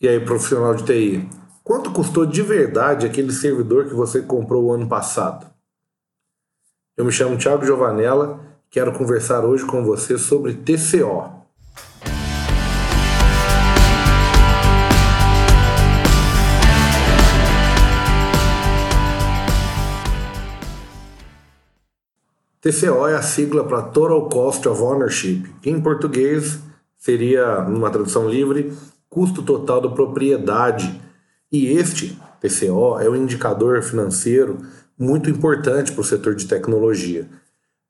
E aí, profissional de TI, quanto custou de verdade aquele servidor que você comprou o ano passado? Eu me chamo Thiago Giovanella, quero conversar hoje com você sobre TCO. TCO é a sigla para Total Cost of Ownership, que em português seria, numa tradução livre, custo total da propriedade. E este, TCO, é um indicador financeiro muito importante para o setor de tecnologia.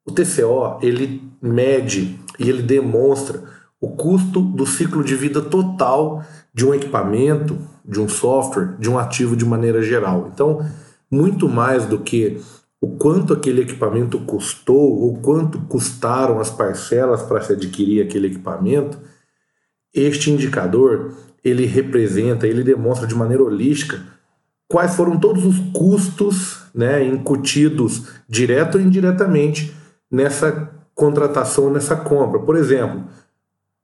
O TCO, ele mede e ele demonstra o custo do ciclo de vida total de um equipamento, de um software, de um ativo de maneira geral. Então, muito mais do que o quanto aquele equipamento custou, ou quanto custaram as parcelas para se adquirir aquele equipamento, este indicador ele representa, ele demonstra de maneira holística quais foram todos os custos né, incutidos direto ou indiretamente nessa contratação, nessa compra. Por exemplo,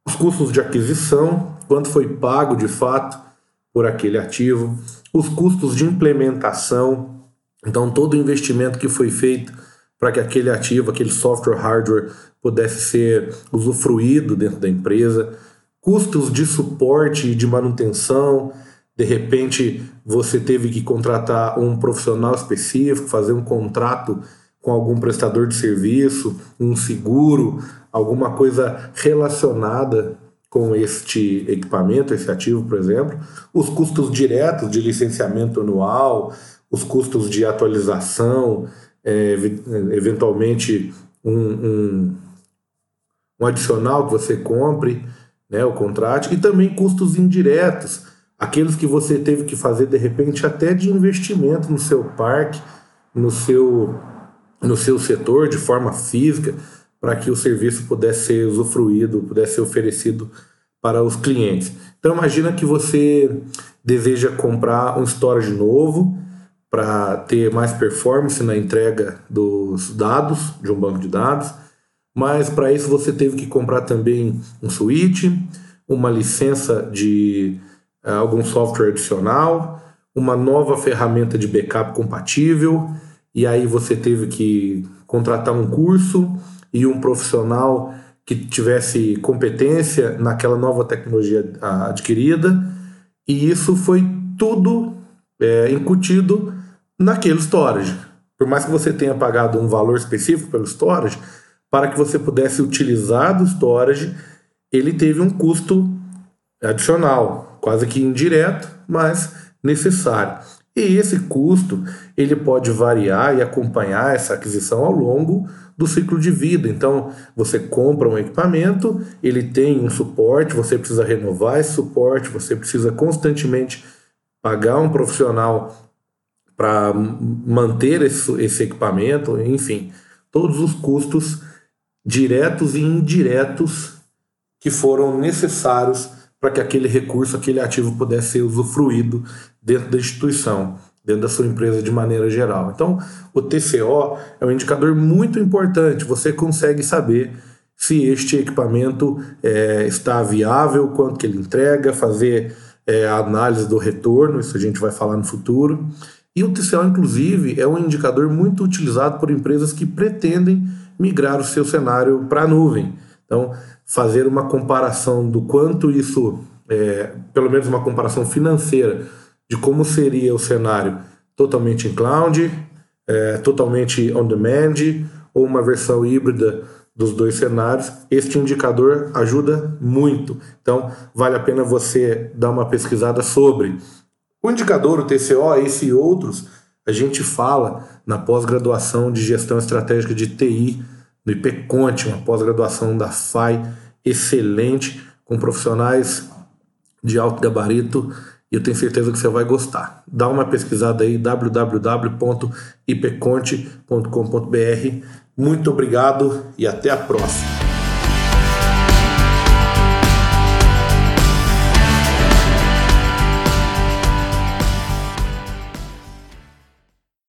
os custos de aquisição, quanto foi pago de fato por aquele ativo, os custos de implementação, então todo o investimento que foi feito para que aquele ativo, aquele software, hardware pudesse ser usufruído dentro da empresa, custos de suporte e de manutenção. De repente, você teve que contratar um profissional específico, fazer um contrato com algum prestador de serviço, um seguro, alguma coisa relacionada com este equipamento, esse ativo, por exemplo, os custos diretos de licenciamento anual, os custos de atualização, é, eventualmente um, um, um adicional que você compre, né, o contrato, e também custos indiretos, aqueles que você teve que fazer de repente até de investimento no seu parque, no seu, no seu setor de forma física, para que o serviço pudesse ser usufruído, pudesse ser oferecido para os clientes. Então imagina que você deseja comprar um storage novo para ter mais performance na entrega dos dados de um banco de dados mas para isso você teve que comprar também um switch, uma licença de uh, algum software adicional, uma nova ferramenta de backup compatível, e aí você teve que contratar um curso e um profissional que tivesse competência naquela nova tecnologia adquirida, e isso foi tudo é, incutido naquele storage. Por mais que você tenha pagado um valor específico pelo storage, para que você pudesse utilizar do storage, ele teve um custo adicional, quase que indireto, mas necessário. E esse custo ele pode variar e acompanhar essa aquisição ao longo do ciclo de vida. Então, você compra um equipamento, ele tem um suporte, você precisa renovar esse suporte, você precisa constantemente pagar um profissional para manter esse, esse equipamento, enfim, todos os custos diretos e indiretos que foram necessários para que aquele recurso, aquele ativo pudesse ser usufruído dentro da instituição, dentro da sua empresa de maneira geral. Então, o TCO é um indicador muito importante. Você consegue saber se este equipamento é, está viável, quanto que ele entrega, fazer é, a análise do retorno, isso a gente vai falar no futuro. E o TCO, inclusive, é um indicador muito utilizado por empresas que pretendem migrar o seu cenário para a nuvem. Então, fazer uma comparação do quanto isso, é, pelo menos uma comparação financeira, de como seria o cenário totalmente em cloud, é, totalmente on demand, ou uma versão híbrida dos dois cenários, este indicador ajuda muito. Então, vale a pena você dar uma pesquisada sobre. O indicador, o TCO, esse e outros, a gente fala na pós-graduação de gestão estratégica de TI no IPConte, uma pós-graduação da FAI excelente, com profissionais de alto gabarito, e eu tenho certeza que você vai gostar. Dá uma pesquisada aí, www.ipconte.com.br. Muito obrigado e até a próxima.